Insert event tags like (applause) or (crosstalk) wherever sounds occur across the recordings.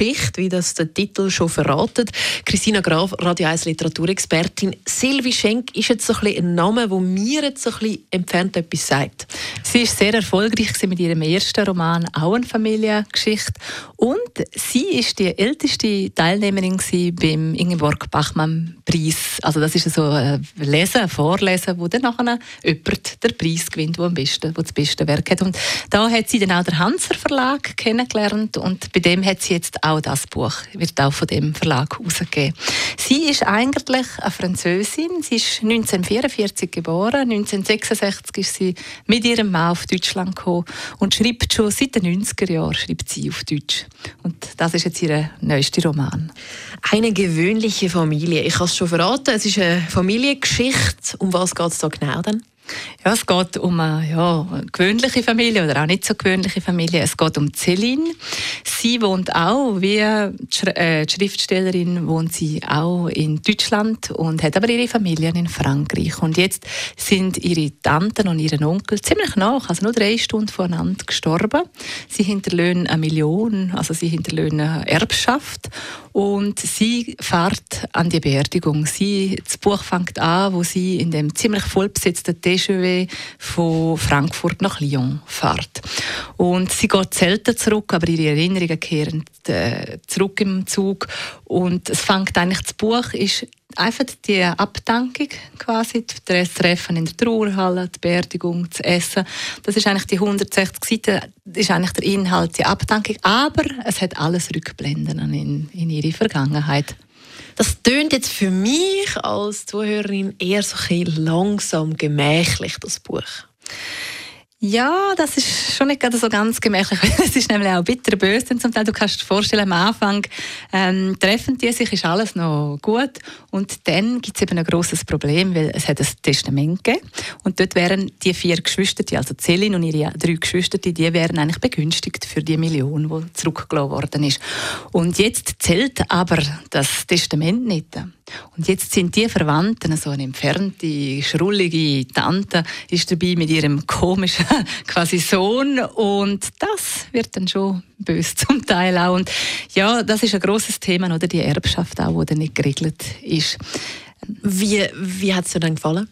Familiengeschichte, wie das der Titel schon verratet. Christina Graf, Radio 1 Literaturexpertin. Silvi Schenk ist jetzt so ein, ein Name, der mir jetzt so ein entfernt etwas sagt. Sie ist sehr erfolgreich mit ihrem ersten Roman, auch eine Familiengeschichte. Und sie ist die älteste Teilnehmerin beim Ingeborg Bachmann Preis. Also das ist so ein Lesen, ein Vorlesen, wo dann nachher jemand den Preis gewinnt, der das beste Werk hat. Und da hat sie dann auch den Hanser Verlag kennengelernt und bei dem hat sie jetzt auch das Buch, wird auch von dem Verlag herausgegeben. Sie ist eigentlich eine Französin. Sie ist 1944 geboren. 1966 ist sie mit ihrem Mann auf Deutschland gekommen und schreibt schon seit den 90er Jahren schreibt sie auf Deutsch. Und das ist jetzt ihr neuester Roman. Eine gewöhnliche Familie. Ich habe es schon verraten. Es ist eine Familiengeschichte. Um was geht es da genau denn? Ja, es geht um eine, ja, gewöhnliche Familie oder auch nicht so gewöhnliche Familie. Es geht um Céline. Sie wohnt auch, wie äh, die Schriftstellerin, wohnt sie auch in Deutschland und hat aber ihre Familie in Frankreich. Und jetzt sind ihre Tanten und ihren Onkel ziemlich nach, also nur drei Stunden voneinander gestorben. Sie hinterlöhnen eine Million, also sie hinterlöhnen eine Erbschaft und sie fährt an die Beerdigung. Sie, das Buch fängt an, wo sie in dem ziemlich vollbesetzten TGV von Frankfurt nach Lyon fährt. Und sie geht selten zurück, aber ihre Erinnerungen kehren äh, zurück im Zug. Und es fängt eigentlich, das Buch ist einfach die Abdankung quasi, das Treffen in der Trauerhalle, die Beerdigung, das Essen. Das ist eigentlich die 160 Seiten, ist eigentlich der Inhalt, die Abdankung. Aber es hat alles Rückblenden in, in ihre Vergangenheit. Das tönt jetzt für mich als Zuhörerin eher so ein langsam gemächlich, das Buch. Ja, das ist schon nicht so ganz gemächlich. (laughs) Es ist nämlich auch bitterböse. Denn zum Teil, du kannst dir vorstellen, am Anfang ähm, treffen die sich, ist alles noch gut. Und dann gibt es eben ein großes Problem, weil es hat ein Testament gegeben. Und dort wären die vier Geschwister, also Celine und ihre drei Geschwister, die wären eigentlich begünstigt für die Million, die zurückgelassen worden ist. Und jetzt zählt aber das Testament nicht. Und jetzt sind die Verwandten, so eine entfernte, schrullige Tante, ist dabei mit ihrem komischen (laughs) quasi Sohn und das wird dann schon böse zum Teil auch. Und ja, das ist ein großes Thema, oder die Erbschaft auch, die dann nicht geregelt ist. Wie, wie hat es dir dann gefallen?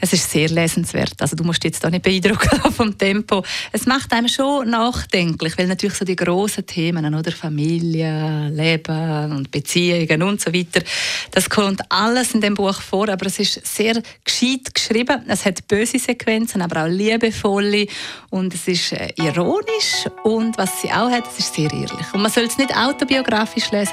Es ist sehr lesenswert. Also du musst jetzt da nicht beeindrucken (laughs) vom Tempo. Es macht einem schon nachdenklich, weil natürlich so die großen Themen, oder Familie, Leben und Beziehungen und so weiter, das kommt alles in dem Buch vor, aber es ist sehr gescheit geschrieben. Es hat böse Sequenzen, aber auch liebevolle und es ist äh, ironisch und was sie auch hat, es ist sehr ehrlich. Und man soll es nicht autobiografisch lesen.